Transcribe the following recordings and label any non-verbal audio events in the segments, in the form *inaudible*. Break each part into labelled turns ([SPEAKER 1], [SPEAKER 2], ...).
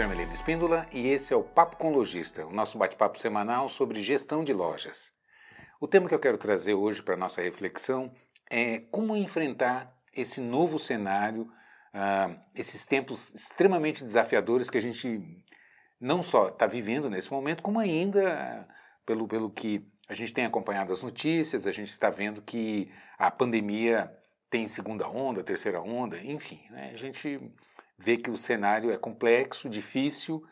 [SPEAKER 1] Carmelina Espíndola e esse é o Papo com Lojista, o nosso bate-papo semanal sobre gestão de lojas. O tema que eu quero trazer hoje para nossa reflexão é como enfrentar esse novo cenário, uh, esses tempos extremamente desafiadores que a gente não só está vivendo nesse momento, como ainda, pelo, pelo que a gente tem acompanhado as notícias, a gente está vendo que a pandemia tem segunda onda, terceira onda, enfim, né? a gente vê que o cenário é complexo, difícil,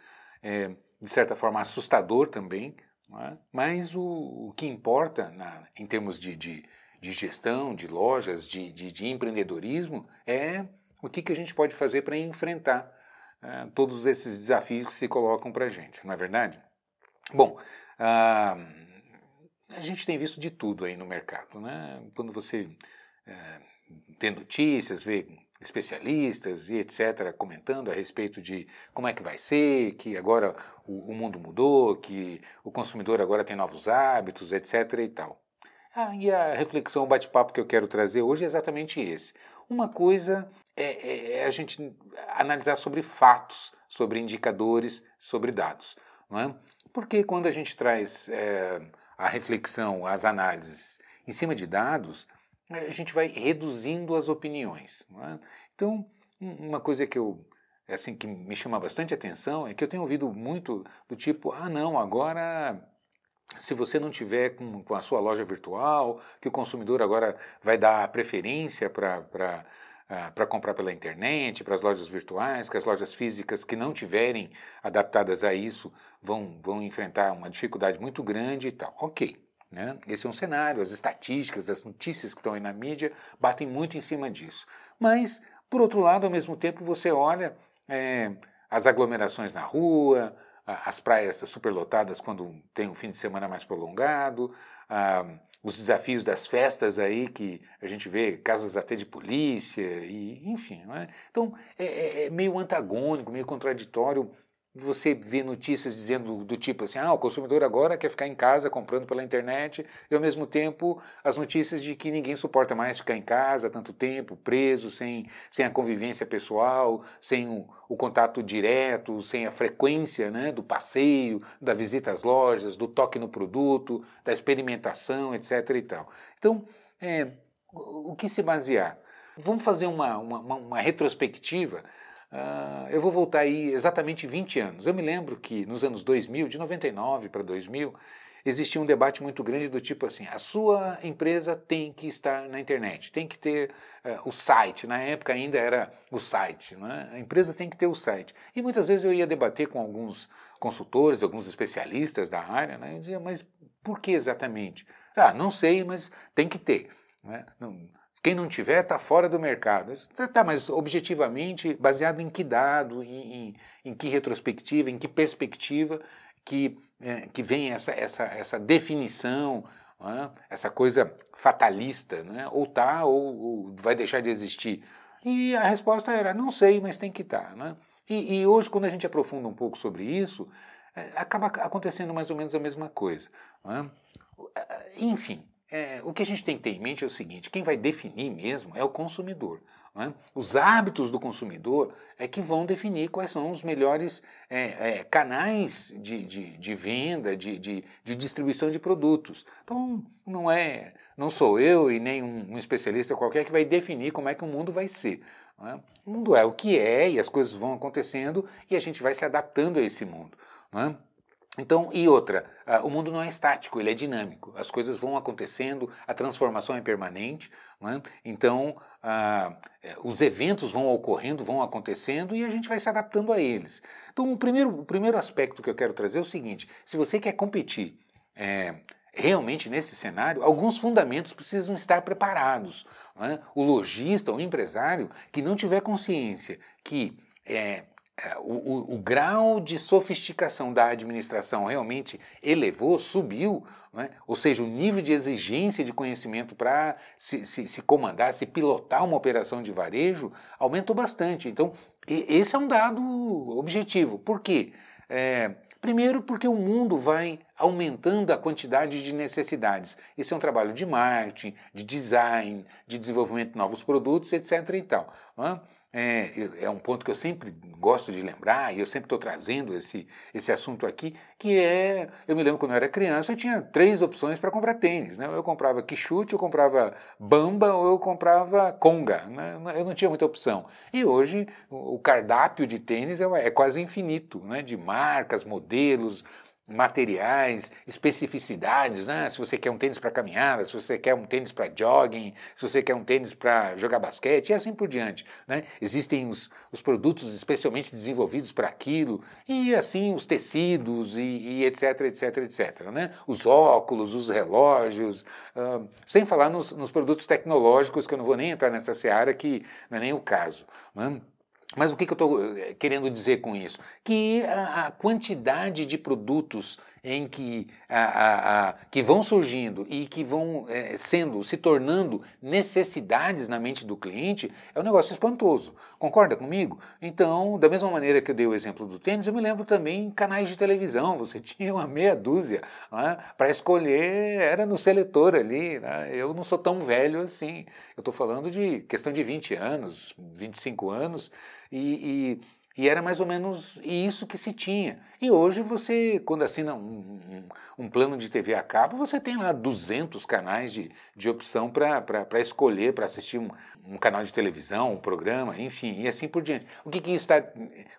[SPEAKER 1] é, de certa forma assustador também, é? mas o, o, que importa na, em termos de, de, de, gestão, de lojas, de, de, de, empreendedorismo, é o que, que a gente pode fazer para enfrentar é, todos esses desafios que se colocam para a gente, não é verdade? Bom, a gente tem visto de tudo aí no mercado. Né? Quando você é, tem notícias, vê especialistas e etc. comentando a respeito de como é que vai ser, que agora o, o mundo mudou, que o consumidor agora tem novos hábitos, etc. e tal. Ah, e a reflexão, o bate-papo que eu quero trazer hoje é exatamente esse. Uma coisa é, é, é, a gente analisar sobre fatos, sobre indicadores, sobre dados. Não é? Porque quando a gente traz é, a reflexão, as análises em cima de dados, a gente vai reduzindo as opiniões. É? Então, uma coisa que eu assim que me chama bastante atenção é que eu tenho ouvido muito do tipo, ah não, agora se você não tiver com, com a sua loja virtual, que o consumidor agora vai dar preferência para uh, para comprar pela internet, para as lojas virtuais, que as lojas físicas que não tiverem adaptadas a isso vão, vão enfrentar uma dificuldade muito grande e tal. Ok, né? Esse é um cenário, as estatísticas, as notícias que estão aí na mídia batem muito em cima disso. Mas, por outro lado, ao mesmo tempo, você olha é, as aglomerações na rua, as praias superlotadas quando tem um fim de semana mais prolongado, ah, os desafios das festas aí que a gente vê casos até de polícia e enfim, é? então é, é, é meio antagônico, meio contraditório você vê notícias dizendo do tipo assim, ah, o consumidor agora quer ficar em casa comprando pela internet, e ao mesmo tempo as notícias de que ninguém suporta mais ficar em casa tanto tempo, preso, sem, sem a convivência pessoal, sem o, o contato direto, sem a frequência né, do passeio, da visita às lojas, do toque no produto, da experimentação, etc. e tal. Então, é, o que se basear? Vamos fazer uma, uma, uma retrospectiva Uh, eu vou voltar aí exatamente 20 anos. Eu me lembro que nos anos 2000, de 99 para 2000, existia um debate muito grande do tipo assim: a sua empresa tem que estar na internet, tem que ter uh, o site. Na época ainda era o site, né? a empresa tem que ter o site. E muitas vezes eu ia debater com alguns consultores, alguns especialistas da área, né? eu dizia, mas por que exatamente? Ah, não sei, mas tem que ter. Né? Não, quem não tiver está fora do mercado. Tá, tá, mas objetivamente, baseado em que dado, em, em, em que retrospectiva, em que perspectiva que, é, que vem essa, essa, essa definição, é? essa coisa fatalista, né? ou está ou, ou, vai deixar de existir. E a resposta era, não sei, mas tem que estar. Tá, né? E, e, hoje, quando a gente aprofunda um pouco sobre isso, é, acaba acontecendo mais ou menos a mesma coisa. É? Enfim, é, o que a gente tem que ter em mente é o seguinte: quem vai definir mesmo é o consumidor. É? Os hábitos do consumidor é que vão definir quais são os melhores é, é, canais de, de, de venda, de, de, de, distribuição de produtos. Então, não é, não sou eu e nem um, um especialista qualquer que vai definir como é que o mundo vai ser. É? O mundo é o que é e as coisas vão acontecendo e a gente vai se adaptando a esse mundo. É? Então, e outra, uh, o mundo não é estático, ele é dinâmico. As coisas vão acontecendo, a transformação é permanente. Né? Então, uh, os eventos vão ocorrendo, vão acontecendo e a gente vai se adaptando a eles. Então, o primeiro, o primeiro aspecto que eu quero trazer é o seguinte: se você quer competir é, realmente nesse cenário, alguns fundamentos precisam estar preparados. Né? O lojista, o empresário que não tiver consciência que é, o, o, o, grau de sofisticação da administração realmente elevou, subiu, né? ou seja, o nível de exigência de conhecimento para se, se, se, comandar, se pilotar uma operação de varejo aumentou bastante. Então, esse é um dado objetivo. Por quê? É, primeiro, porque o mundo vai aumentando a quantidade de necessidades. Esse é um trabalho de marketing, de design, de desenvolvimento de novos produtos, etc. E tal. Né? É, é, um ponto que eu sempre gosto de lembrar, e eu sempre estou trazendo esse, esse assunto aqui, que é, eu me lembro quando eu era criança, eu tinha três opções para comprar tênis, né? Eu comprava Quixute, eu comprava Bamba ou eu comprava Conga, né? eu não tinha muita opção. E hoje o cardápio de tênis é, é quase infinito, né? de marcas, modelos, materiais, especificidades, né? Se você quer um tênis para caminhada, se você quer um tênis para jogging, se você quer um tênis para jogar basquete e assim por diante, né? Existem os, os produtos especialmente desenvolvidos para aquilo e assim os tecidos e, e, etc, etc, etc, né? Os óculos, os relógios, uh, sem falar nos, nos produtos tecnológicos que eu não vou nem entrar nessa seara que não é nem o caso, né? Mas o que, que eu estou eh, querendo dizer com isso? Que a, a quantidade de produtos em que, a, a, que vão surgindo e que vão é, sendo, se tornando necessidades na mente do cliente é um negócio espantoso. Concorda comigo? Então, da mesma maneira que eu dei o exemplo do tênis, eu me lembro também canais de televisão. Você *laughs* tinha uma meia dúzia né? para escolher, era no seletor ali. Né? Eu não sou tão velho assim. Eu estou falando de questão de 20 anos, 25 anos. e, e e era mais ou menos isso que se tinha. E hoje você, quando assina um, um, um plano de TV a cabo, você tem lá 200 canais de, de opção para escolher, para assistir um, um, canal de televisão, um programa, enfim, e assim por diante. O que, que está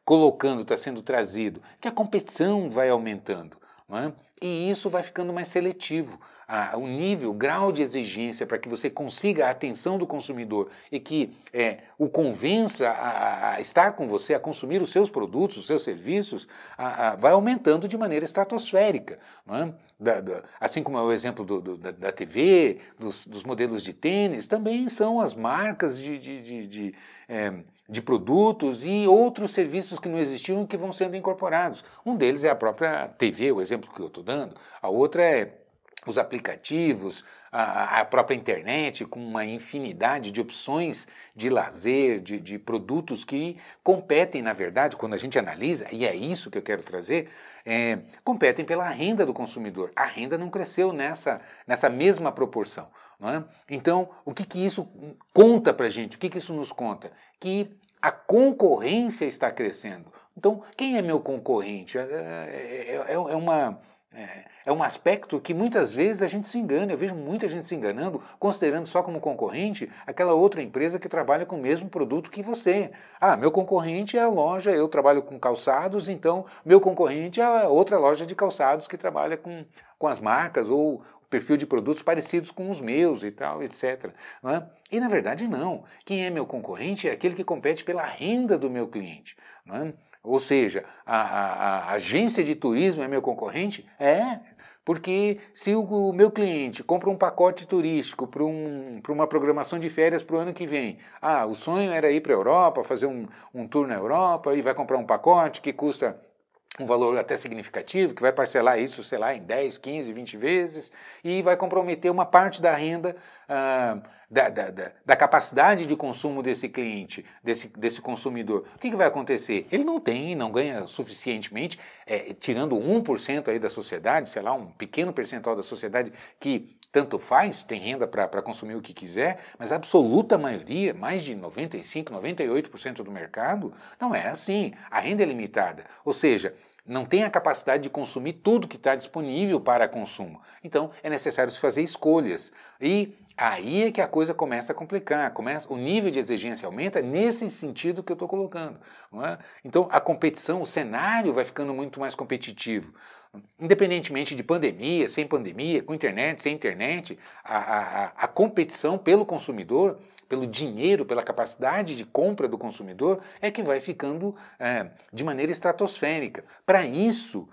[SPEAKER 1] colocando, está sendo trazido? Que a competição vai aumentando. É? e isso vai ficando mais seletivo. Ah, o nível, o grau de exigência para que você consiga a atenção do consumidor e que é, o convença a, a, estar com você, a consumir os seus produtos, os seus serviços, a, vai aumentando de maneira estratosférica. É? Da, da, assim como é o exemplo do, do, da, da, TV, dos, dos, modelos de tênis, também são as marcas de, de, de, de é, de produtos e outros serviços que não existiam que vão sendo incorporados. Um deles é a própria TV, o exemplo que eu estou dando. A outra é os aplicativos, a, a, própria internet, com uma infinidade de opções de lazer, de, de, produtos que competem, na verdade, quando a gente analisa, e é isso que eu quero trazer, é, competem pela renda do consumidor. A renda não cresceu nessa, nessa mesma proporção. É? Então, o que, que isso conta para a gente? O que, que isso nos conta? Que a concorrência está crescendo. Então, quem é meu concorrente? É, é, é, é uma é, é, um aspecto que muitas vezes a gente se engana. Eu vejo muita gente se enganando, considerando só como concorrente aquela outra empresa que trabalha com o mesmo produto que você. Ah, meu concorrente é a loja, eu trabalho com calçados, então meu concorrente é a outra loja de calçados que trabalha com, com as marcas ou perfil de produtos parecidos com os meus e tal, etc. É? E na verdade não. Quem é meu concorrente é aquele que compete pela renda do meu cliente. Não é? Ou seja, a, a, a, agência de turismo é meu concorrente? É, porque se o, meu cliente compra um pacote turístico para um, uma programação de férias para o ano que vem, ah, o sonho era ir para a Europa, fazer um, um tour na Europa, e vai comprar um pacote que custa um valor até significativo, que vai parcelar isso, sei lá, em 10, 15, 20 vezes, e vai comprometer uma parte da renda, ah, da, da, da, da, capacidade de consumo desse cliente, desse, desse consumidor. O que, que vai acontecer? Ele não tem, não ganha suficientemente, é, tirando 1% aí da sociedade, sei lá, um pequeno percentual da sociedade que tanto faz, tem renda para consumir o que quiser, mas a absoluta maioria, mais de 95, 98% do mercado, não é assim. A renda é limitada. Ou seja, não tem a capacidade de consumir tudo que está disponível para consumo. Então é necessário se fazer escolhas. E aí é que a coisa começa a complicar, começa, o nível de exigência aumenta nesse sentido que eu estou colocando. É? Então a competição, o cenário vai ficando muito mais competitivo. Independentemente de pandemia, sem pandemia, com internet, sem internet, a, a, a competição pelo consumidor pelo dinheiro, pela capacidade de compra do consumidor, é que vai ficando é, de maneira estratosférica. Para isso,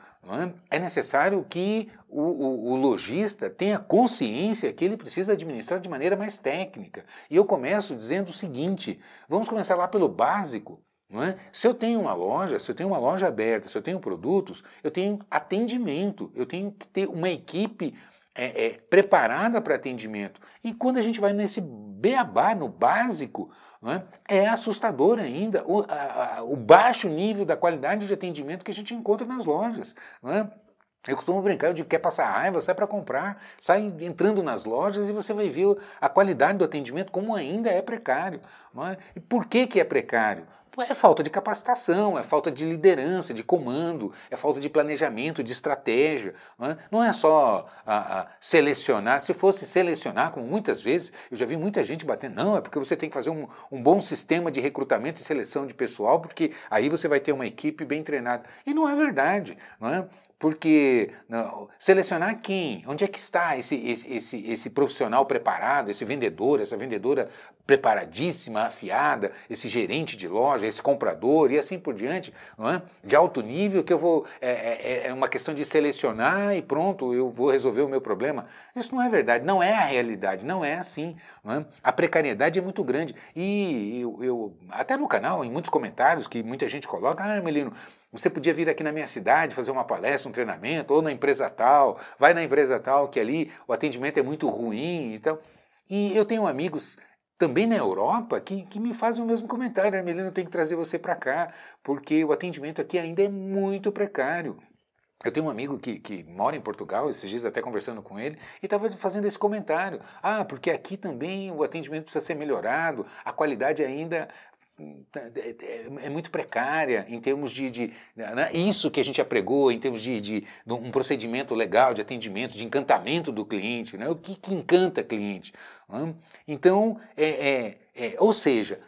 [SPEAKER 1] é? é? necessário que o, o, o lojista tenha consciência que ele precisa administrar de maneira mais técnica. E eu começo dizendo o seguinte: vamos começar lá pelo básico. É? Se eu tenho uma loja, se eu tenho uma loja aberta, se eu tenho produtos, eu tenho atendimento, eu tenho que ter uma equipe é, é, preparada para atendimento. E quando a gente vai nesse beabá, no básico, é? é assustador ainda o, a, a, o, baixo nível da qualidade de atendimento que a gente encontra nas lojas. É? Eu costumo brincar, eu digo, quer passar raiva, sai para comprar, sai entrando nas lojas e você vai ver a qualidade do atendimento como ainda é precário. É? E por que, que é precário? É falta de capacitação, é falta de liderança, de comando, é falta de planejamento, de estratégia. Não é, não é só a, a selecionar. Se fosse selecionar, como muitas vezes, eu já vi muita gente batendo, não, é porque você tem que fazer um, um bom sistema de recrutamento e seleção de pessoal, porque aí você vai ter uma equipe bem treinada. E não é verdade. Não é? Porque não, selecionar quem? Onde é que está esse, esse, esse, esse profissional preparado, esse vendedor, essa vendedora preparadíssima, afiada, esse gerente de loja, esse comprador e assim por diante, não é? de alto nível, que eu vou. É, é, é uma questão de selecionar e pronto, eu vou resolver o meu problema. Isso não é verdade, não é a realidade, não é assim. Não é? A precariedade é muito grande. E eu, eu, até no canal, em muitos comentários que muita gente coloca, ah, Melino, você podia vir aqui na minha cidade fazer uma palestra, um treinamento, ou na empresa tal, vai na empresa tal, que ali o atendimento é muito ruim e tal. E eu tenho amigos também na Europa que, que me fazem o mesmo comentário, Armelino, tem que trazer você para cá, porque o atendimento aqui ainda é muito precário. Eu tenho um amigo que, que mora em Portugal, esses dias até conversando com ele, e estava fazendo esse comentário. Ah, porque aqui também o atendimento precisa ser melhorado, a qualidade ainda é, é, é muito precária em termos de, de né? isso que a gente apregou em termos de, de, de, um procedimento legal de atendimento, de encantamento do cliente, né? o que, que encanta cliente. Né? Então, é, é, é, ou seja,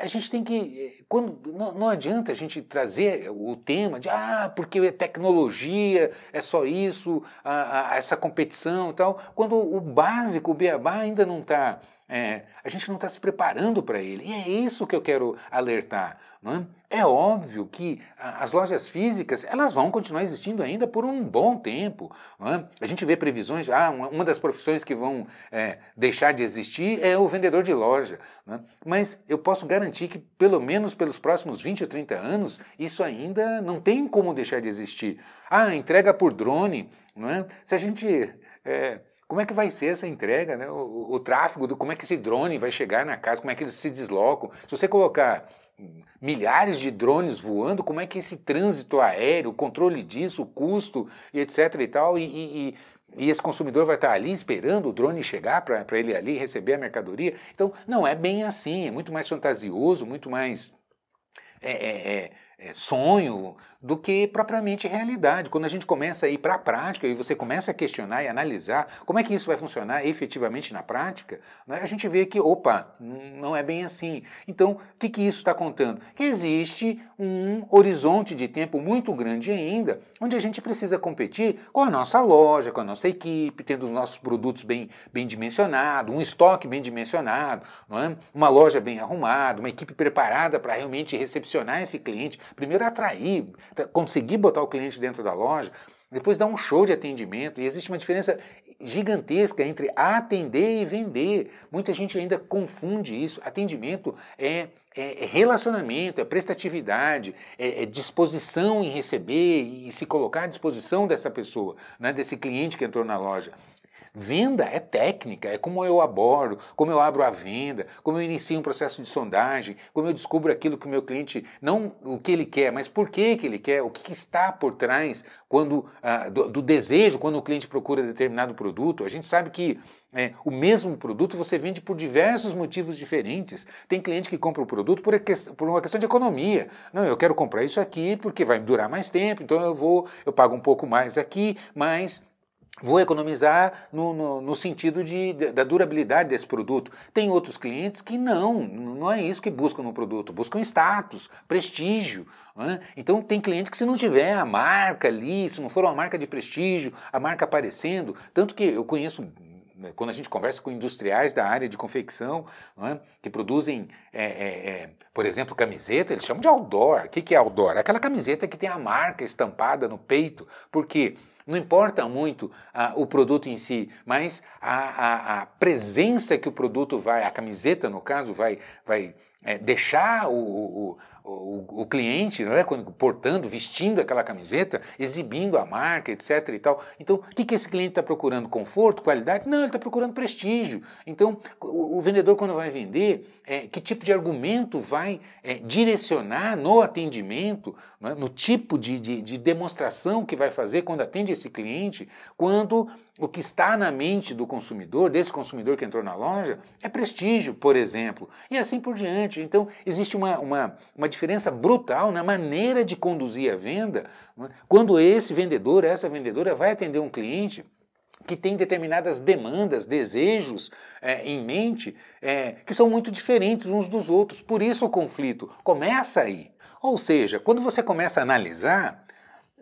[SPEAKER 1] a gente tem que. Quando, não, não, adianta a gente trazer o tema de ah, porque é tecnologia, é só isso, a, a, essa competição e tal, quando o básico, o beabá, ainda não está é, a gente não está se preparando para ele. E é isso que eu quero alertar. É? é óbvio que as lojas físicas elas vão continuar existindo ainda por um bom tempo. É? A gente vê previsões, ah, uma das profissões que vão é, deixar de existir é o vendedor de loja. É? Mas eu posso garantir que, pelo menos pelos próximos 20 ou 30 anos, isso ainda não tem como deixar de existir. Ah, entrega por drone. É? Se a gente como é que vai ser essa entrega, né? o, o, tráfego, do, como é que esse drone vai chegar na casa, como é que eles se deslocam. Se você colocar milhares de drones voando, como é que esse trânsito aéreo, o controle disso, o custo e etc e tal, e, e, e esse consumidor vai estar ali esperando o drone chegar para ele ali receber a mercadoria. Então, não é bem assim, é muito mais fantasioso, muito mais é, é, é, é sonho, do que propriamente realidade. Quando a gente começa a ir para a prática e você começa a questionar e analisar como é que isso vai funcionar efetivamente na prática, né, a gente vê que, opa, não é bem assim. Então, o que, que isso está contando? Que existe um horizonte de tempo muito grande ainda, onde a gente precisa competir com a nossa loja, com a nossa equipe, tendo os nossos produtos bem, bem dimensionados, um estoque bem dimensionado, é? uma loja bem arrumada, uma equipe preparada para realmente recepcionar esse cliente, primeiro atrair, conseguir botar o cliente dentro da loja, depois dar um show de atendimento. E existe uma diferença gigantesca entre atender e vender. Muita gente ainda confunde isso. Atendimento é, é, é relacionamento, é prestatividade, é, é, disposição em receber e se colocar à disposição dessa pessoa, né, desse cliente que entrou na loja. Venda é técnica, é como eu abordo, como eu abro a venda, como eu inicio um processo de sondagem, como eu descubro aquilo que o meu cliente, não o que ele quer, mas por que, que ele quer, o que, que está por trás quando ah, do, do, desejo quando o cliente procura determinado produto. A gente sabe que é, o mesmo produto você vende por diversos motivos diferentes. Tem cliente que compra o produto por, por uma questão de economia. Não, eu quero comprar isso aqui porque vai durar mais tempo, então eu vou, eu pago um pouco mais aqui, mas Vou economizar no, no, no sentido de, da durabilidade desse produto. Tem outros clientes que não, não é isso que buscam no produto, buscam status, prestígio. É? Então tem clientes que se não tiver a marca ali, se não for uma marca de prestígio, a marca aparecendo, tanto que eu conheço né, quando a gente conversa com industriais da área de confecção, é? que produzem, é, é, é, por exemplo, camiseta, eles chamam de outdoor. O que, que é outdoor? Aquela camiseta que tem a marca estampada no peito, porque não importa muito ah, o produto em si, mas a, a, a, presença que o produto vai, a camiseta no caso, vai, vai é, deixar o, o, o, o, cliente, não é? Quando, portando, vestindo aquela camiseta, exibindo a marca, etc. e tal. Então, o que, que esse cliente está procurando? Conforto, qualidade? Não, ele está procurando prestígio. Então, o, vendedor, quando vai vender, é, que tipo de argumento vai é, direcionar no atendimento, é? no tipo de, de, de demonstração que vai fazer quando atende esse cliente quando o que está na mente do consumidor, desse consumidor que entrou na loja, é prestígio, por exemplo, e assim por diante. Então, existe uma, uma, uma diferença brutal na maneira de conduzir a venda é? quando esse vendedor, essa vendedora vai atender um cliente que tem determinadas demandas, desejos é, em mente, é, que são muito diferentes uns dos outros. Por isso o conflito começa aí. Ou seja, quando você começa a analisar,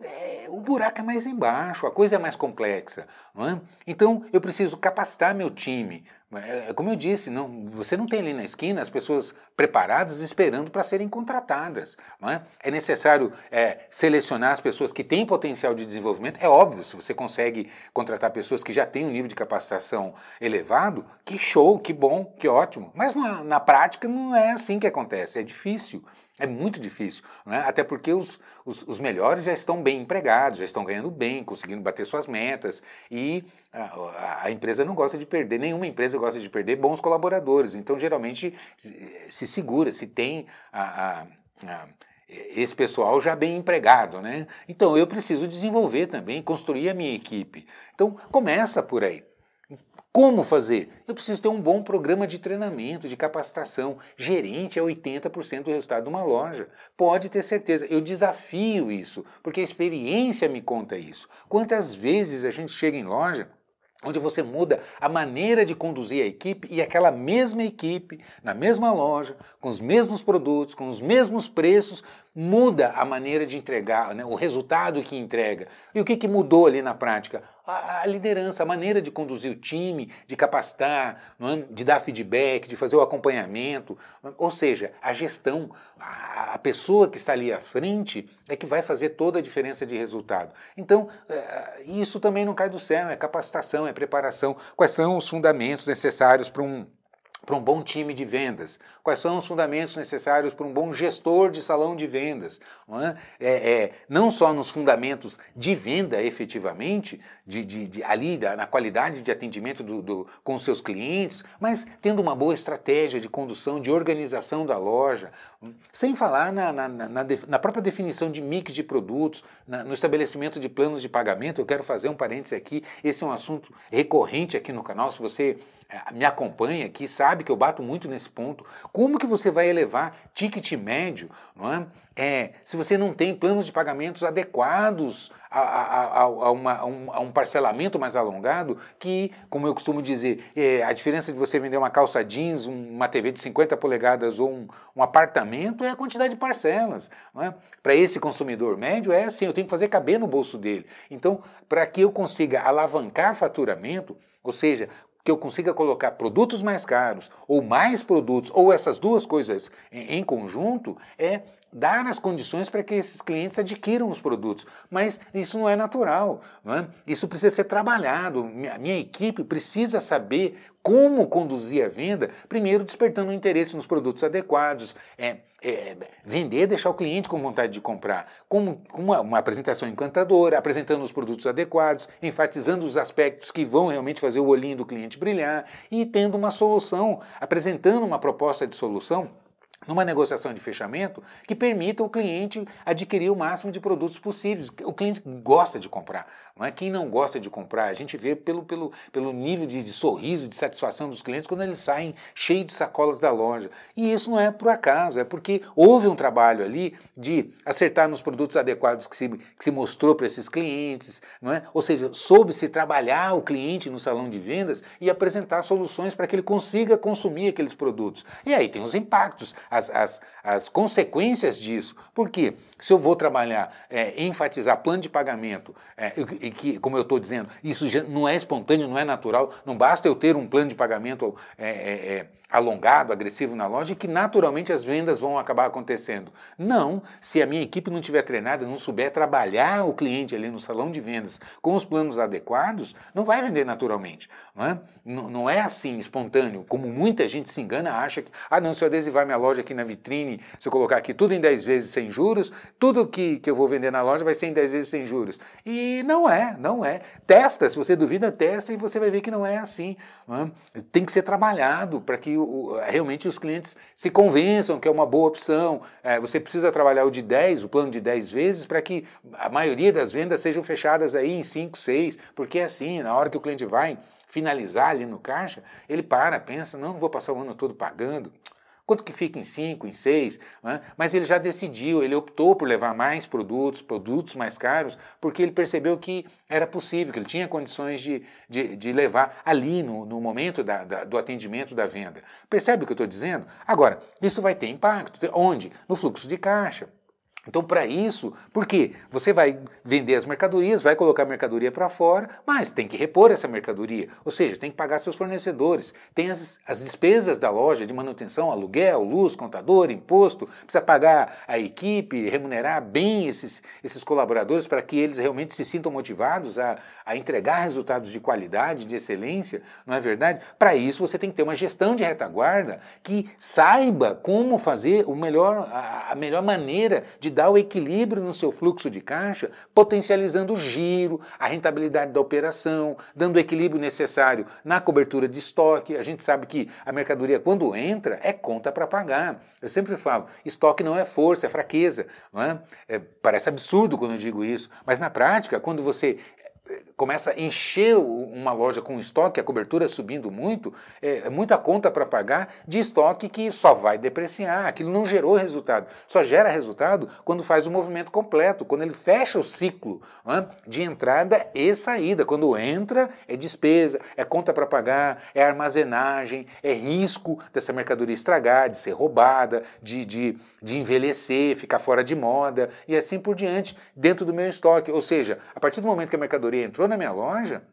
[SPEAKER 1] é, o buraco é mais embaixo, a coisa é mais complexa. Não é? Então eu preciso capacitar meu time. É, como eu disse, não, você não tem ali na esquina as pessoas preparadas esperando para serem contratadas. É? é necessário é, selecionar as pessoas que têm potencial de desenvolvimento. É óbvio, se você consegue contratar pessoas que já têm um nível de capacitação elevado, que show, que bom, que ótimo. Mas na, na prática não é assim que acontece, é difícil. É muito difícil, né? até porque os, os, os, melhores já estão bem empregados, já estão ganhando bem, conseguindo bater suas metas e a, a, empresa não gosta de perder, nenhuma empresa gosta de perder bons colaboradores, então geralmente se segura, se tem a, a, esse pessoal já bem empregado, né? Então eu preciso desenvolver também, construir a minha equipe. Então começa por aí. Como fazer? Eu preciso ter um bom programa de treinamento, de capacitação. Gerente é 80% do resultado de uma loja. Pode ter certeza. Eu desafio isso, porque a experiência me conta isso. Quantas vezes a gente chega em loja onde você muda a maneira de conduzir a equipe e aquela mesma equipe, na mesma loja, com os mesmos produtos, com os mesmos preços, muda a maneira de entregar, né, o resultado que entrega. E o que, que mudou ali na prática? A, liderança, a maneira de conduzir o time, de capacitar, é? de dar feedback, de fazer o acompanhamento. Ou seja, a gestão, a, a, pessoa que está ali à frente é que vai fazer toda a diferença de resultado. Então, é, isso também não cai do céu, é capacitação, é preparação. Quais são os fundamentos necessários para um para um bom time de vendas? Quais são os fundamentos necessários para um bom gestor de salão de vendas? Não, é? É, é, não só nos fundamentos de venda efetivamente, de, de, de ali da, na qualidade de atendimento do, do, com seus clientes, mas tendo uma boa estratégia de condução, de organização da loja, sem falar na, na, na, na própria definição de mix de produtos, no estabelecimento de planos de pagamento. Eu quero fazer um parêntese aqui, esse é um assunto recorrente aqui no canal. Se você me acompanha aqui sabe que eu bato muito nesse ponto. Como que você vai elevar ticket médio, não é? é se você não tem planos de pagamentos adequados a, a, a, uma, a, um, a um, parcelamento mais alongado, que, como eu costumo dizer, é, a diferença de você vender uma calça jeans, uma TV de 50 polegadas ou um, um apartamento é a quantidade de parcelas. É? Para esse consumidor médio é assim, eu tenho que fazer caber no bolso dele. Então, para que eu consiga alavancar faturamento, ou seja, que eu consiga colocar produtos mais caros ou mais produtos, ou essas duas coisas em, em conjunto, é dar as condições para que esses clientes adquiram os produtos. Mas isso não é natural, não é? isso precisa ser trabalhado. Minha, minha equipe precisa saber como conduzir a venda, primeiro despertando o interesse nos produtos adequados, é, é, vender, deixar o cliente com vontade de comprar, com, com uma, uma, apresentação encantadora, apresentando os produtos adequados, enfatizando os aspectos que vão realmente fazer o olhinho do cliente brilhar e tendo uma solução, apresentando uma proposta de solução numa negociação de fechamento que permita o cliente adquirir o máximo de produtos possíveis. O cliente gosta de comprar, não é? Quem não gosta de comprar, a gente vê pelo, pelo, pelo nível de, de sorriso, de satisfação dos clientes quando eles saem cheios de sacolas da loja. E isso não é por acaso, é porque houve um trabalho ali de acertar nos produtos adequados que se, que se mostrou para esses clientes, não é? Ou seja, soube-se trabalhar o cliente no salão de vendas e apresentar soluções para que ele consiga consumir aqueles produtos. E aí tem os impactos as, as, as consequências disso. Porque se eu vou trabalhar, é, enfatizar plano de pagamento, é, e, que, como eu estou dizendo, isso já não é espontâneo, não é natural, não basta eu ter um plano de pagamento é, é, é alongado, agressivo na loja, que naturalmente as vendas vão acabar acontecendo. Não, se a minha equipe não tiver treinada, não souber trabalhar o cliente ali no salão de vendas com os planos adequados, não vai vender naturalmente. Não é, não, não é assim espontâneo, como muita gente se engana, acha que, ah, não, se eu adesivar minha loja loja aqui na vitrine, se eu colocar aqui tudo em 10 vezes sem juros, tudo que, que eu vou vender na loja vai ser em 10 vezes sem juros. E não é, não é. Testa, se você duvida, testa e você vai ver que não é assim. Não é? Tem que ser trabalhado para que o, realmente os clientes se convençam que é uma boa opção. É, você precisa trabalhar o de 10, o plano de 10 vezes, para que a maioria das vendas sejam fechadas aí em 5, 6, porque é assim, na hora que o cliente vai finalizar ali no caixa, ele para, pensa, não, não vou passar o ano todo pagando. Quanto que fica em 5, em 6? Né? Mas ele já decidiu, ele optou por levar mais produtos, produtos mais caros, porque ele percebeu que era possível, que ele tinha condições de, de, de levar ali no, no momento da, da, do atendimento da venda. Percebe o que eu estou dizendo? Agora, isso vai ter impacto. Onde? No fluxo de caixa. Então, para isso, por quê? Você vai vender as mercadorias, vai colocar a mercadoria para fora, mas tem que repor essa mercadoria. Ou seja, tem que pagar seus fornecedores. Tem as, as despesas da loja de manutenção, aluguel, luz, contador, imposto. Precisa pagar a equipe, remunerar bem esses, esses colaboradores para que eles realmente se sintam motivados a, a entregar resultados de qualidade, de excelência, não é verdade? Para isso, você tem que ter uma gestão de retaguarda que saiba como fazer o melhor, a, a melhor maneira de dar o equilíbrio no seu fluxo de caixa, potencializando o giro, a rentabilidade da operação, dando o equilíbrio necessário na cobertura de estoque. A gente sabe que a mercadoria, quando entra, é conta para pagar. Eu sempre falo, estoque não é força, é fraqueza. Não é? É, parece absurdo quando eu digo isso, mas na prática, quando você começa a encher uma loja com estoque, a cobertura subindo muito, é, é muita conta para pagar de estoque que só vai depreciar. Aquilo não gerou resultado. Só gera resultado quando faz o movimento completo, quando ele fecha o ciclo de entrada e saída. Quando entra, é despesa, é conta para pagar, é armazenagem, é risco dessa mercadoria estragar, de ser roubada, de, de, de envelhecer, ficar fora de moda e assim por diante, dentro do meu estoque. Ou seja, a partir do momento que a mercadoria entrou na minha loja,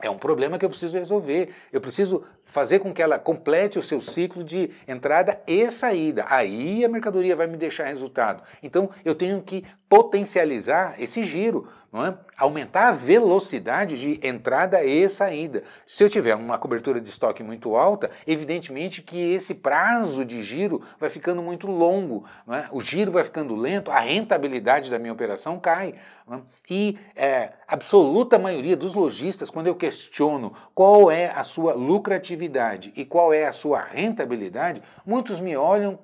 [SPEAKER 1] é um problema que eu preciso resolver. Eu preciso fazer com que ela complete o seu ciclo de entrada e saída. Aí a mercadoria vai me deixar resultado. Então eu tenho que potencializar esse giro, é? aumentar a velocidade de entrada e saída. Se eu tiver uma cobertura de estoque muito alta, evidentemente que esse prazo de giro vai ficando muito longo, é? o giro vai ficando lento, a rentabilidade da minha operação cai. É? E é, absoluta maioria dos lojistas, quando eu questiono qual é a sua lucratividade e qual é a sua rentabilidade, muitos me olham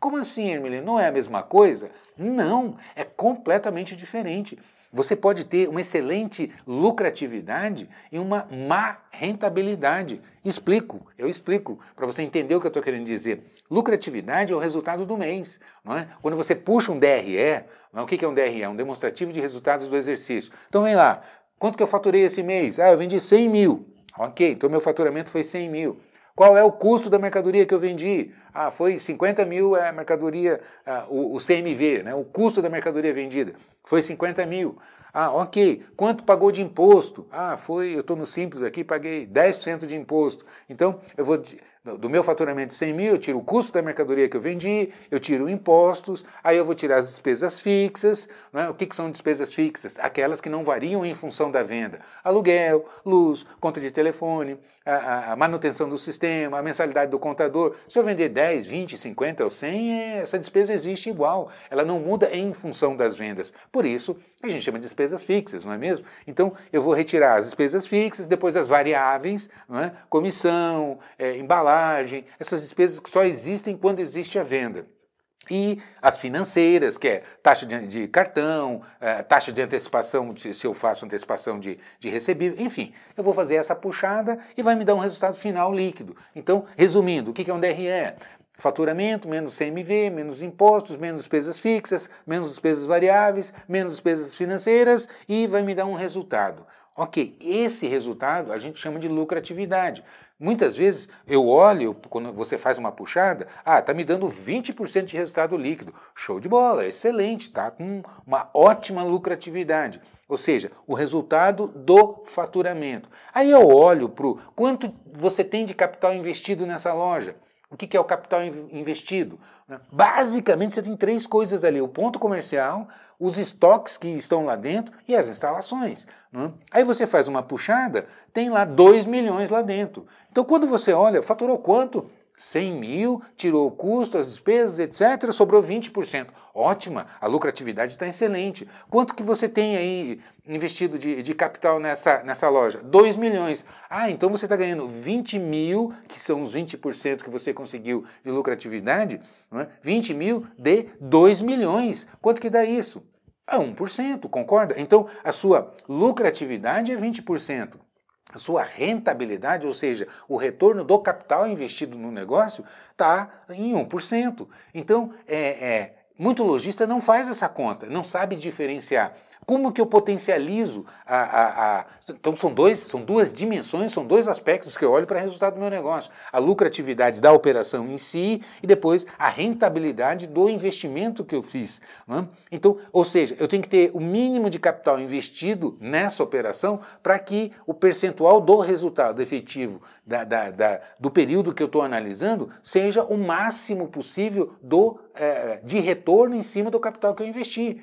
[SPEAKER 1] como assim, Emily? Não é a mesma coisa? Não, é completamente diferente. Você pode ter uma excelente lucratividade e uma má rentabilidade. Explico, eu explico, para você entender o que eu estou querendo dizer. Lucratividade é o resultado do mês. Não é? Quando você puxa um DRE, não é? o que é um DRE? É um demonstrativo de resultados do exercício. Então vem lá, quanto que eu faturei esse mês? Ah, eu vendi 100 mil. Ok, então meu faturamento foi 100 mil. Qual é o custo da mercadoria que eu vendi? Ah, foi 50 mil a mercadoria, ah, o, o, CMV, né? o custo da mercadoria vendida. Foi 50 mil. Ah, ok. Quanto pagou de imposto? Ah, foi, eu estou no simples aqui, paguei 10% de imposto. Então, eu vou do meu faturamento de 100 mil, eu tiro o custo da mercadoria que eu vendi, eu tiro impostos, aí eu vou tirar as despesas fixas. Né? O que, que são despesas fixas? Aquelas que não variam em função da venda. Aluguel, luz, conta de telefone, a, a manutenção do sistema, a mensalidade do contador. Se eu vender 10, 20, 50 ou 100, é, essa despesa existe igual. Ela não muda em função das vendas. Por isso, a gente chama de despesas fixas, não é mesmo? Então, eu vou retirar as despesas fixas, depois as variáveis, não é? comissão, é, embalagem, essas despesas que só existem quando existe a venda. E as financeiras, que é taxa de, de cartão, é, taxa de antecipação, se, se, eu faço antecipação de, de recebível, enfim, eu vou fazer essa puxada e vai me dar um resultado final líquido. Então, resumindo, o que é um DRE? Faturamento menos CMV, menos impostos, menos despesas fixas, menos despesas variáveis, menos despesas financeiras e vai me dar um resultado. Ok, esse resultado a gente chama de lucratividade. Muitas vezes eu olho, quando você faz uma puxada, ah, está me dando 20% de resultado líquido. Show de bola, excelente, está com uma ótima lucratividade. Ou seja, o resultado do faturamento. Aí eu olho para o quanto você tem de capital investido nessa loja. O que é o capital investido? Basicamente, você tem três coisas ali: o ponto comercial, os estoques que estão lá dentro e as instalações. Né? Aí você faz uma puxada, tem lá 2 milhões lá dentro. Então, quando você olha, faturou quanto? 100 mil, tirou o custo, as despesas, etc., sobrou 20%. Ótima, a lucratividade está excelente. Quanto que você tem aí investido de, de capital nessa, nessa loja? 2 milhões. Ah, então você está ganhando 20 mil, que são os 20% que você conseguiu de lucratividade, não é? 20 mil de 2 milhões. Quanto que dá isso? É 1%, concorda? Então, a sua lucratividade é 20% a sua rentabilidade, ou seja, o retorno do capital investido no negócio, está em 1%. Então, é, é, muito lojista não faz essa conta, não sabe diferenciar. Como que eu potencializo a, a, a, Então são, dois, são duas dimensões, são dois aspectos que eu olho para o resultado do meu negócio. A lucratividade da operação em si e depois a rentabilidade do investimento que eu fiz. É? Então, ou seja, eu tenho que ter o mínimo de capital investido nessa operação para que o percentual do resultado efetivo da, da, da, do período que eu estou analisando seja o máximo possível do, é, de retorno em cima do capital que eu investi.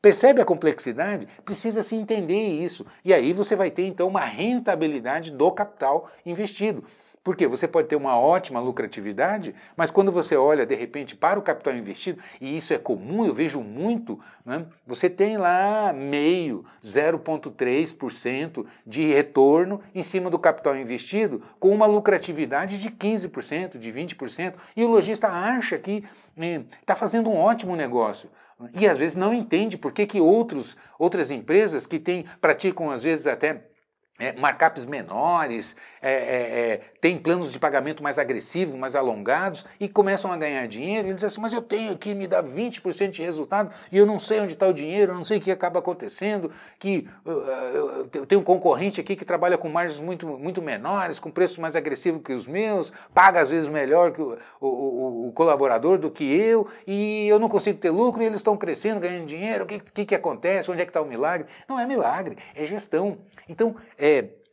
[SPEAKER 1] Percebe a complexidade? Precisa se entender isso. E aí você vai ter então uma rentabilidade do capital investido. Porque você pode ter uma ótima lucratividade, mas quando você olha de repente para o capital investido, e isso é comum, eu vejo muito, né, você tem lá meio, 0,3% de retorno em cima do capital investido, com uma lucratividade de 15%, de 20%, e o lojista acha que está fazendo um ótimo negócio. E às vezes não entende por que, que outros, outras empresas que têm, praticam às vezes até é, markups menores, é, é, é, tem planos de pagamento mais agressivos, mais alongados e começam a ganhar dinheiro. Eles dizem assim: Mas eu tenho que me dar 20% de resultado e eu não sei onde está o dinheiro, eu não sei o que acaba acontecendo. Que uh, uh, eu tenho um concorrente aqui que trabalha com margens muito, muito menores, com preços mais agressivos que os meus, paga às vezes melhor que o, o, o colaborador do que eu e eu não consigo ter lucro e eles estão crescendo, ganhando dinheiro. O que, que, que acontece? Onde é que está o milagre? Não é milagre, é gestão. Então, é,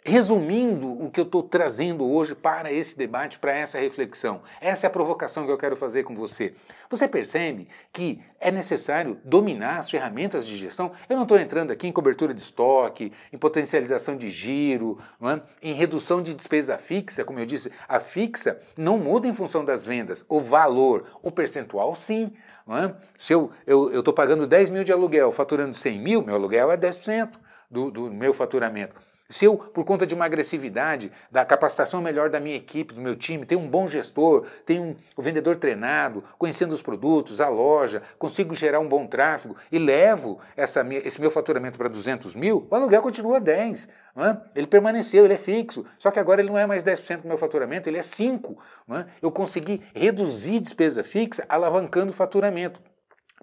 [SPEAKER 1] resumindo o que eu estou trazendo hoje para esse debate, para essa reflexão, essa é a provocação que eu quero fazer com você. Você percebe que é necessário dominar as ferramentas de gestão? Eu não estou entrando aqui em cobertura de estoque, em potencialização de giro, é? em redução de despesa fixa, como eu disse, a fixa não muda em função das vendas, o valor, o percentual sim. É? Se eu estou pagando 10 mil de aluguel, faturando 100 mil, meu aluguel é 10% do, do meu faturamento. Se eu, por conta de uma agressividade, da capacitação melhor da minha equipe, do meu time, tenho um bom gestor, tenho um, vendedor treinado, conhecendo os produtos, a loja, consigo gerar um bom tráfego e levo essa, esse meu faturamento para 200 mil, o aluguel continua 10. É? Ele permaneceu, ele é fixo, só que agora ele não é mais 10% do meu faturamento, ele é 5%. É? Eu consegui reduzir despesa fixa alavancando o faturamento.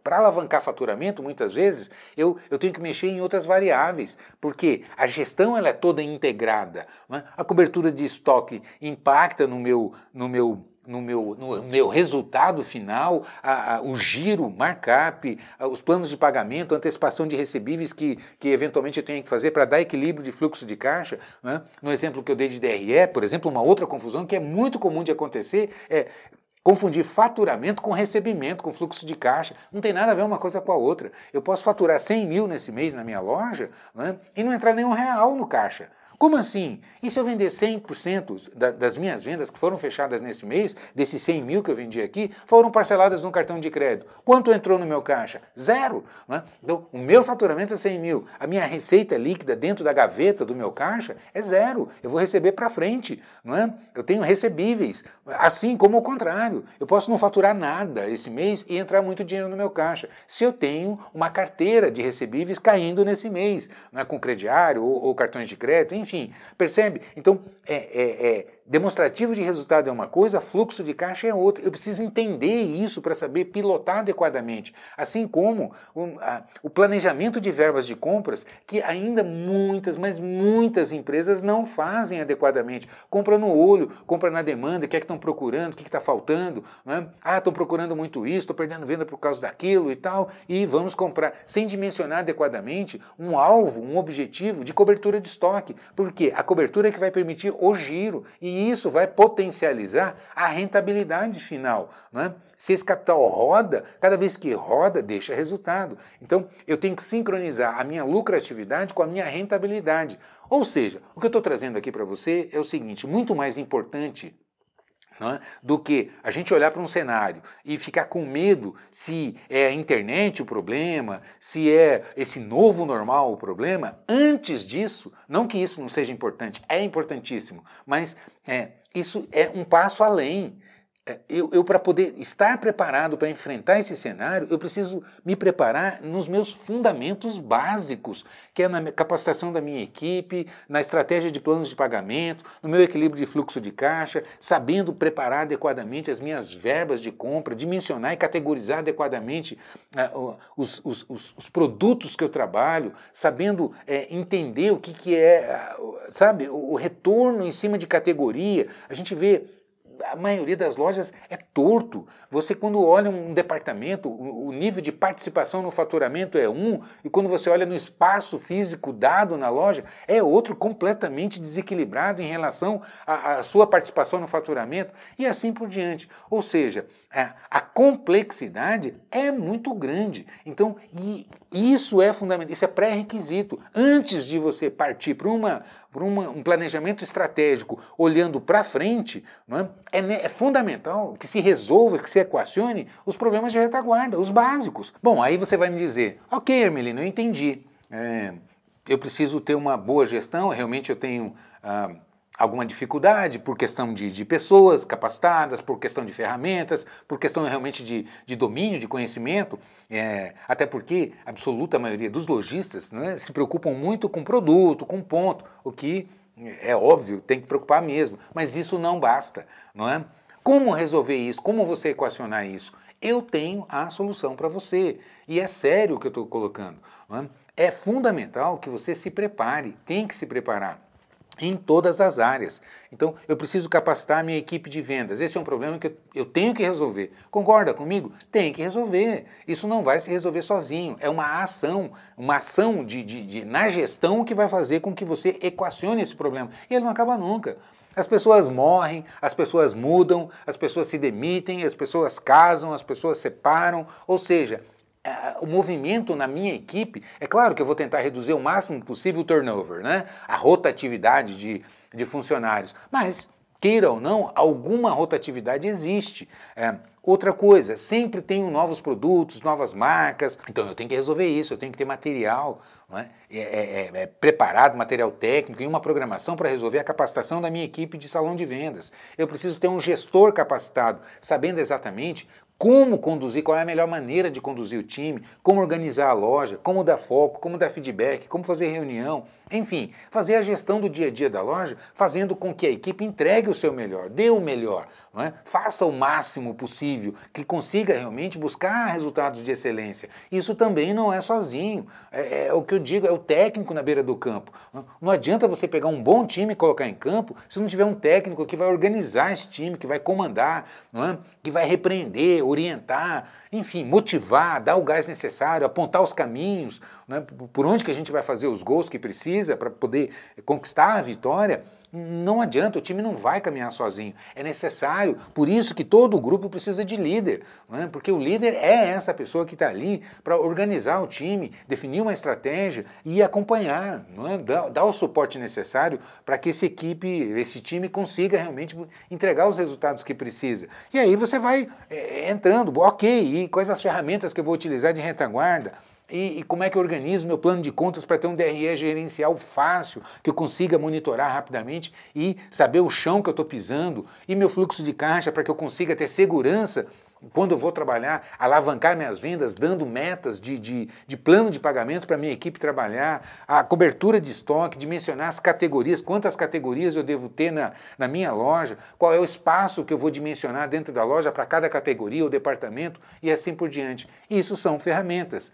[SPEAKER 1] Para alavancar faturamento, muitas vezes, eu, eu tenho que mexer em outras variáveis, porque a gestão ela é toda integrada. É? A cobertura de estoque impacta no meu, no meu no meu, no meu resultado final, a, a, o giro, markup, a, os planos de pagamento, antecipação de recebíveis que, que eventualmente eu tenho que fazer para dar equilíbrio de fluxo de caixa. Né? No exemplo que eu dei de DRE, por exemplo, uma outra confusão que é muito comum de acontecer é Confundir faturamento com recebimento, com fluxo de caixa. Não tem nada a ver uma coisa com a outra. Eu posso faturar 100 mil nesse mês na minha loja né, e não entrar nenhum real no caixa. Como assim? E se eu vender 100% da, das minhas vendas que foram fechadas nesse mês, desses 100 mil que eu vendi aqui, foram parceladas no cartão de crédito? Quanto entrou no meu caixa? Zero. Né? Então, o meu faturamento é 100 mil. A minha receita líquida dentro da gaveta do meu caixa é zero. Eu vou receber para frente. Não é? Eu tenho recebíveis. Assim como o contrário. Eu posso não faturar nada esse mês e entrar muito dinheiro no meu caixa. Se eu tenho uma carteira de recebíveis caindo nesse mês, né, com crediário ou, ou cartões de crédito, enfim enfim, percebe? Então, é, é, é Demonstrativo de resultado é uma coisa, fluxo de caixa é outra. Eu preciso entender isso para saber pilotar adequadamente. Assim como o, a, o, planejamento de verbas de compras, que ainda muitas, mas muitas empresas não fazem adequadamente. Compra no olho, compra na demanda, o que é que estão procurando, o que está faltando. Né? Ah, estão procurando muito isso, estou perdendo venda por causa daquilo e tal, e vamos comprar, sem dimensionar adequadamente um alvo, um objetivo de cobertura de estoque. Porque a cobertura é que vai permitir o giro. E e isso vai potencializar a rentabilidade final. Né? Se esse capital roda, cada vez que roda, deixa resultado. Então, eu tenho que sincronizar a minha lucratividade com a minha rentabilidade. Ou seja, o que eu estou trazendo aqui para você é o seguinte: muito mais importante é? do que a gente olhar para um cenário e ficar com medo se é a internet o problema, se é esse novo normal o problema. Antes disso, não que isso não seja importante, é importantíssimo, mas é, isso é um passo além. É, eu, eu para poder estar preparado para enfrentar esse cenário, eu preciso me preparar nos meus fundamentos básicos, que é na capacitação da minha equipe, na estratégia de planos de pagamento, no meu equilíbrio de fluxo de caixa, sabendo preparar adequadamente as minhas verbas de compra, dimensionar e categorizar adequadamente uh, os, os, os, os, produtos que eu trabalho, sabendo é, entender o que, que é, uh, sabe, o, o retorno em cima de categoria. A gente vê a maioria das lojas é torto. Você, quando olha um departamento, o nível de participação no faturamento é um, e quando você olha no espaço físico dado na loja, é outro completamente desequilibrado em relação à, sua participação no faturamento, e assim por diante. Ou seja, a complexidade é muito grande. Então, isso é fundamental, isso é pré-requisito. Antes de você partir para uma por uma, um planejamento estratégico olhando para frente, é? É, é, fundamental que se resolva, que se equacione os problemas de retaguarda, os básicos. Bom, aí você vai me dizer, ok, Hermelino, eu entendi. É, eu preciso ter uma boa gestão, realmente eu tenho. Ah, alguma dificuldade por questão de, de, pessoas capacitadas, por questão de ferramentas, por questão realmente de, de domínio, de conhecimento, é, até porque a absoluta maioria dos lojistas né, se preocupam muito com produto, com ponto, o que é óbvio, tem que preocupar mesmo, mas isso não basta, não é? Como resolver isso? Como você equacionar isso? Eu tenho a solução para você. E é sério o que eu estou colocando. É? é fundamental que você se prepare, tem que se preparar em todas as áreas. Então, eu preciso capacitar a minha equipe de vendas. Esse é um problema que eu tenho que resolver. Concorda comigo? Tem que resolver. Isso não vai se resolver sozinho. É uma ação, uma ação de, de, de, na gestão que vai fazer com que você equacione esse problema. E ele não acaba nunca. As pessoas morrem, as pessoas mudam, as pessoas se demitem, as pessoas casam, as pessoas separam. Ou seja, o movimento na minha equipe, é claro que eu vou tentar reduzir o máximo possível o turnover, né? a rotatividade de, de funcionários, mas queira ou não, alguma rotatividade existe. É, outra coisa, sempre tenho novos produtos, novas marcas, então eu tenho que resolver isso, eu tenho que ter material é? É, é, é, preparado, material técnico e uma programação para resolver a capacitação da minha equipe de salão de vendas. Eu preciso ter um gestor capacitado, sabendo exatamente como conduzir, qual é a melhor maneira de conduzir o time, como organizar a loja, como dar foco, como dar feedback, como fazer reunião, enfim, fazer a gestão do dia a dia da loja, fazendo com que a equipe entregue o seu melhor, dê o melhor, é? faça o máximo possível, que consiga realmente buscar resultados de excelência. Isso também não é sozinho, é, é o que eu digo, é o técnico na beira do campo. Não, não adianta você pegar um bom time e colocar em campo se não tiver um técnico que vai organizar esse time, que vai comandar, é? que vai repreender, orientar, enfim, motivar, dar o gás necessário, apontar os caminhos, né, por onde que a gente vai fazer os gols que precisa para poder conquistar a vitória. Não adianta, o time não vai caminhar sozinho. É necessário, por isso que todo grupo precisa de líder, é? porque o líder é essa pessoa que está ali para organizar o time, definir uma estratégia e acompanhar, é? dar, dar o suporte necessário para que essa equipe, esse time consiga realmente entregar os resultados que precisa. E aí você vai é, entrando, ok, e quais as ferramentas que eu vou utilizar de retaguarda? E, e, como é que eu organizo meu plano de contas para ter um DRE gerencial fácil, que eu consiga monitorar rapidamente e saber o chão que eu estou pisando, e meu fluxo de caixa para que eu consiga ter segurança quando eu vou trabalhar, alavancar minhas vendas, dando metas de, de, de plano de pagamento para minha equipe trabalhar, a cobertura de estoque, dimensionar as categorias, quantas categorias eu devo ter na, na minha loja, qual é o espaço que eu vou dimensionar dentro da loja para cada categoria ou departamento e assim por diante. Isso são ferramentas.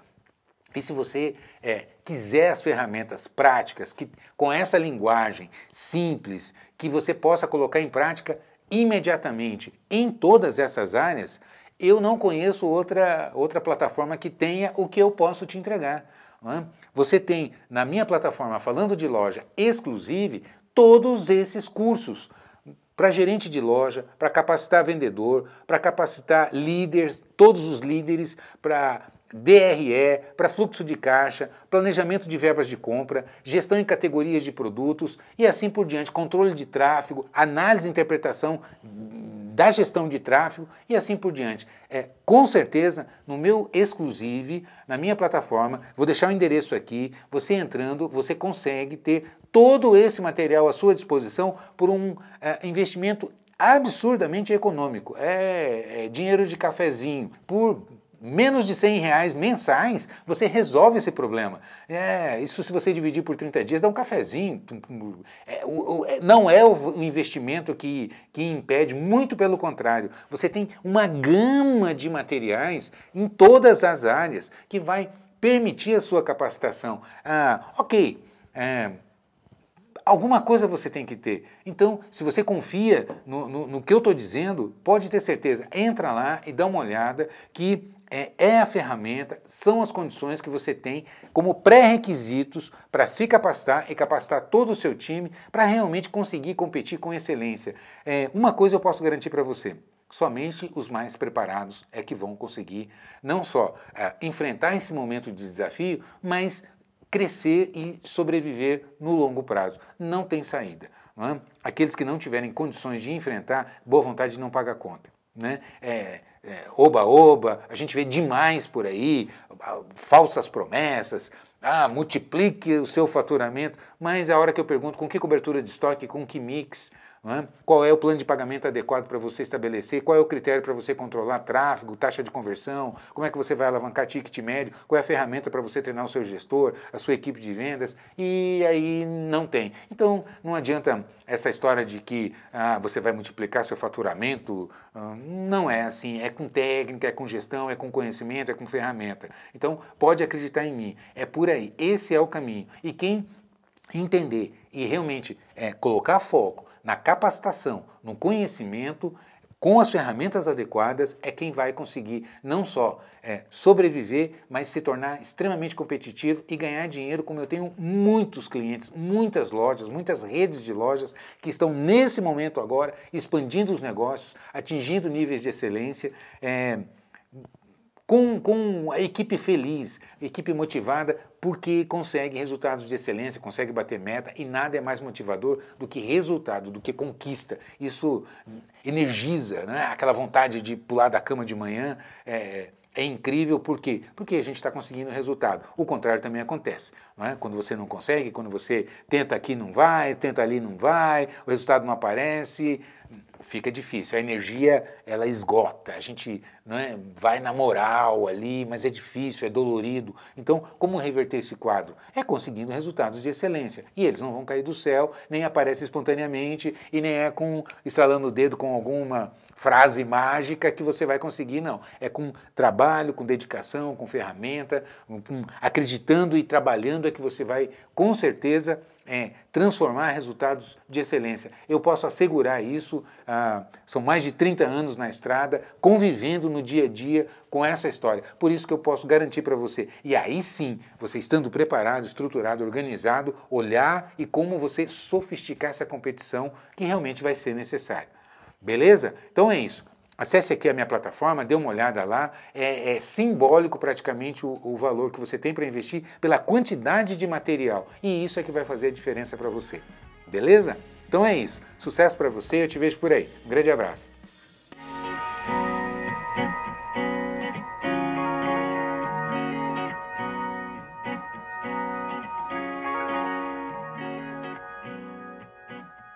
[SPEAKER 1] E se você é, quiser as ferramentas práticas, que, com essa linguagem simples, que você possa colocar em prática imediatamente em todas essas áreas, eu não conheço outra, outra plataforma que tenha o que eu posso te entregar. É? Você tem na minha plataforma, falando de loja exclusive, todos esses cursos para gerente de loja, para capacitar vendedor, para capacitar líderes, todos os líderes, para DRE, para fluxo de caixa, planejamento de verbas de compra, gestão em categorias de produtos e assim por diante, controle de tráfego, análise e interpretação da gestão de tráfego e assim por diante. É, com certeza, no meu exclusive, na minha plataforma, vou deixar o endereço aqui, você entrando, você consegue ter todo esse material à sua disposição por um é, investimento absurdamente econômico. É, é dinheiro de cafezinho, por menos de 100 reais mensais, você resolve esse problema. É, isso se você dividir por 30 dias, dá um cafezinho. É, o, o, é, não é o investimento que, que impede, muito pelo contrário. Você tem uma gama de materiais em todas as áreas que vai permitir a sua capacitação. Ah, ok. É, alguma coisa você tem que ter. Então, se você confia no, no, no que eu estou dizendo, pode ter certeza, entra lá e dá uma olhada que é, é a ferramenta, são as condições que você tem como pré-requisitos para se capacitar e capacitar todo o seu time para realmente conseguir competir com excelência. É, uma coisa eu posso garantir para você. Somente os mais preparados é que vão conseguir não só é, enfrentar esse momento de desafio, mas crescer e sobreviver no longo prazo. Não tem saída. Não é? Aqueles que não tiverem condições de enfrentar, boa vontade não paga conta. Né? É, é, a gente vê demais por aí, falsas promessas, ah, multiplique o seu faturamento, mas a hora que eu pergunto com que cobertura de estoque, com que mix, é? Qual é o plano de pagamento adequado para você estabelecer? Qual é o critério para você controlar tráfego, taxa de conversão? Como é que você vai alavancar ticket médio? Qual é a ferramenta para você treinar o seu gestor, a sua equipe de vendas? E aí não tem. Então não adianta essa história de que ah, você vai multiplicar seu faturamento. Ah, não é assim. É com técnica, é com gestão, é com conhecimento, é com ferramenta. Então pode acreditar em mim. É por aí. Esse é o caminho. E quem entender e realmente é, colocar foco na capacitação, no conhecimento, com as ferramentas adequadas, é quem vai conseguir não só é, sobreviver, mas se tornar extremamente competitivo e ganhar dinheiro, como eu tenho muitos clientes, muitas lojas, muitas redes de lojas que estão nesse momento agora expandindo os negócios, atingindo níveis de excelência. É, com, com a equipe feliz, equipe motivada, porque consegue resultados de excelência, consegue bater meta e nada é mais motivador do que resultado, do que conquista. Isso energiza, né? aquela vontade de pular da cama de manhã. É, é incrível por quê? Porque a gente está conseguindo resultado. O contrário também acontece. Não é? Quando você não consegue, quando você tenta aqui não vai, tenta ali não vai, o resultado não aparece, fica difícil. A energia ela esgota. A gente não é, vai na moral ali, mas é difícil, é dolorido. Então, como reverter esse quadro? É conseguindo resultados de excelência. E eles não vão cair do céu, nem aparecem espontaneamente e nem é com estralando o dedo com alguma frase mágica que você vai conseguir, não. É com trabalho, com dedicação, com ferramenta, com, acreditando e trabalhando é que você vai, com certeza, é, transformar resultados de excelência. Eu posso assegurar isso, ah, são mais de 30 anos na estrada, convivendo no dia a dia com essa história. Por isso que eu posso garantir para você. E aí sim, você estando preparado, estruturado, organizado, olhar e como você sofisticar essa competição que realmente vai ser necessário. Beleza? Então é isso. Acesse aqui a minha plataforma, dê uma olhada lá. É, é simbólico praticamente o, o, valor que você tem para investir pela quantidade de material. E isso é que vai fazer a diferença para você. Beleza? Então é isso. Sucesso para você, eu te vejo por aí. Um grande abraço.